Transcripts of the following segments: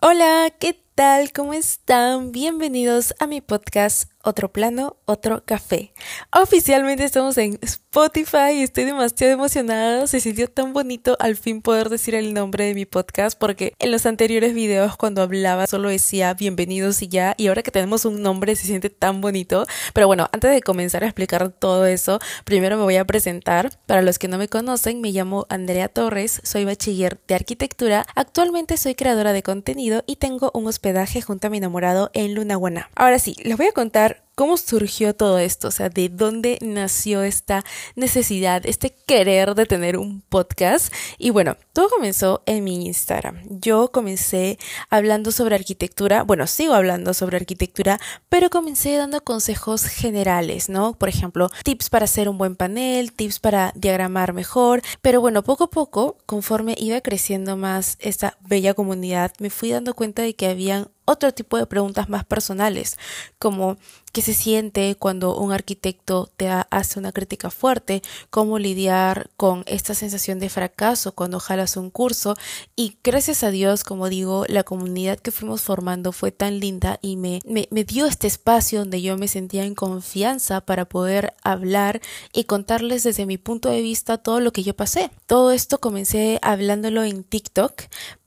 Hola, ¿qué tal? ¿Cómo están? Bienvenidos a mi podcast Otro Plano, Otro Café. Oficialmente estamos en Spotify y estoy demasiado emocionada. Se sintió tan bonito al fin poder decir el nombre de mi podcast porque en los anteriores videos cuando hablaba solo decía bienvenidos y ya y ahora que tenemos un nombre se siente tan bonito. Pero bueno, antes de comenzar a explicar todo eso, primero me voy a presentar. Para los que no me conocen, me llamo Andrea Torres, soy bachiller de arquitectura. Actualmente soy creadora de contenido y tengo un hospital junto a mi enamorado en Lunaguaná. Ahora sí, les voy a contar cómo surgió todo esto, o sea, de dónde nació esta necesidad, este querer de tener un podcast. Y bueno, todo comenzó en mi Instagram. Yo comencé hablando sobre arquitectura, bueno, sigo hablando sobre arquitectura, pero comencé dando consejos generales, ¿no? Por ejemplo, tips para hacer un buen panel, tips para diagramar mejor, pero bueno, poco a poco, conforme iba creciendo más esta bella comunidad, me fui dando cuenta de que habían otro tipo de preguntas más personales, como qué se siente cuando un arquitecto te hace una crítica fuerte, cómo lidiar con esta sensación de fracaso cuando jalas un curso y gracias a Dios, como digo, la comunidad que fuimos formando fue tan linda y me, me, dio este espacio donde yo me sentía en confianza para poder hablar y contarles desde mi punto de vista todo lo que yo pasé. Todo esto comencé hablándolo en TikTok,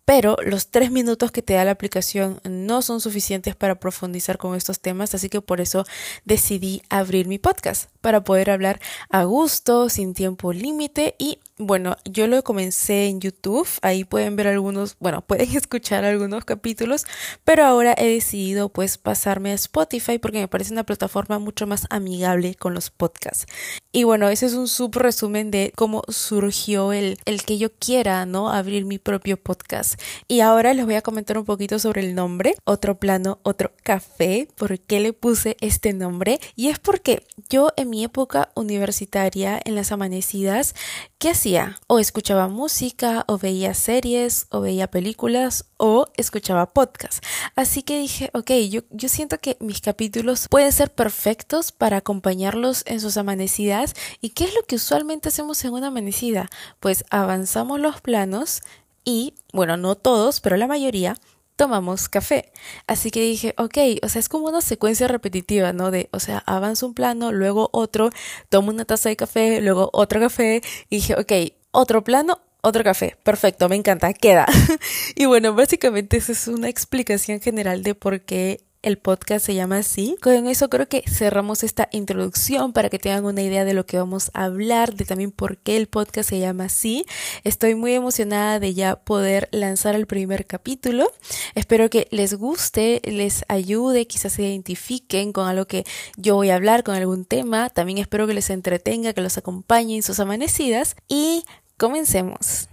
pero los tres minutos que te da la aplicación no son suficientes para profundizar con estos temas, así que por eso decidí abrir mi podcast para poder hablar a gusto, sin tiempo límite y bueno, yo lo comencé en YouTube, ahí pueden ver algunos, bueno, pueden escuchar algunos capítulos, pero ahora he decidido pues pasarme a Spotify porque me parece una plataforma mucho más amigable con los podcasts. Y bueno, ese es un sub resumen de cómo surgió el, el que yo quiera, ¿no? Abrir mi propio podcast. Y ahora les voy a comentar un poquito sobre el nombre, otro plano, otro café, por qué le puse este nombre. Y es porque yo en mi época universitaria, en las amanecidas, ¿qué hacía? O escuchaba música, o veía series, o veía películas, o escuchaba podcast. Así que dije, ok, yo, yo siento que mis capítulos pueden ser perfectos para acompañarlos en sus amanecidas. ¿Y qué es lo que usualmente hacemos en una amanecida? Pues avanzamos los planos y, bueno, no todos, pero la mayoría, tomamos café. Así que dije, ok, o sea, es como una secuencia repetitiva, ¿no? De, o sea, avanzo un plano, luego otro, tomo una taza de café, luego otro café, y dije, ok, otro plano, otro café. Perfecto, me encanta, queda. y bueno, básicamente esa es una explicación general de por qué el podcast se llama así. Con eso creo que cerramos esta introducción para que tengan una idea de lo que vamos a hablar, de también por qué el podcast se llama así. Estoy muy emocionada de ya poder lanzar el primer capítulo. Espero que les guste, les ayude, quizás se identifiquen con algo que yo voy a hablar, con algún tema. También espero que les entretenga, que los acompañe en sus amanecidas y comencemos.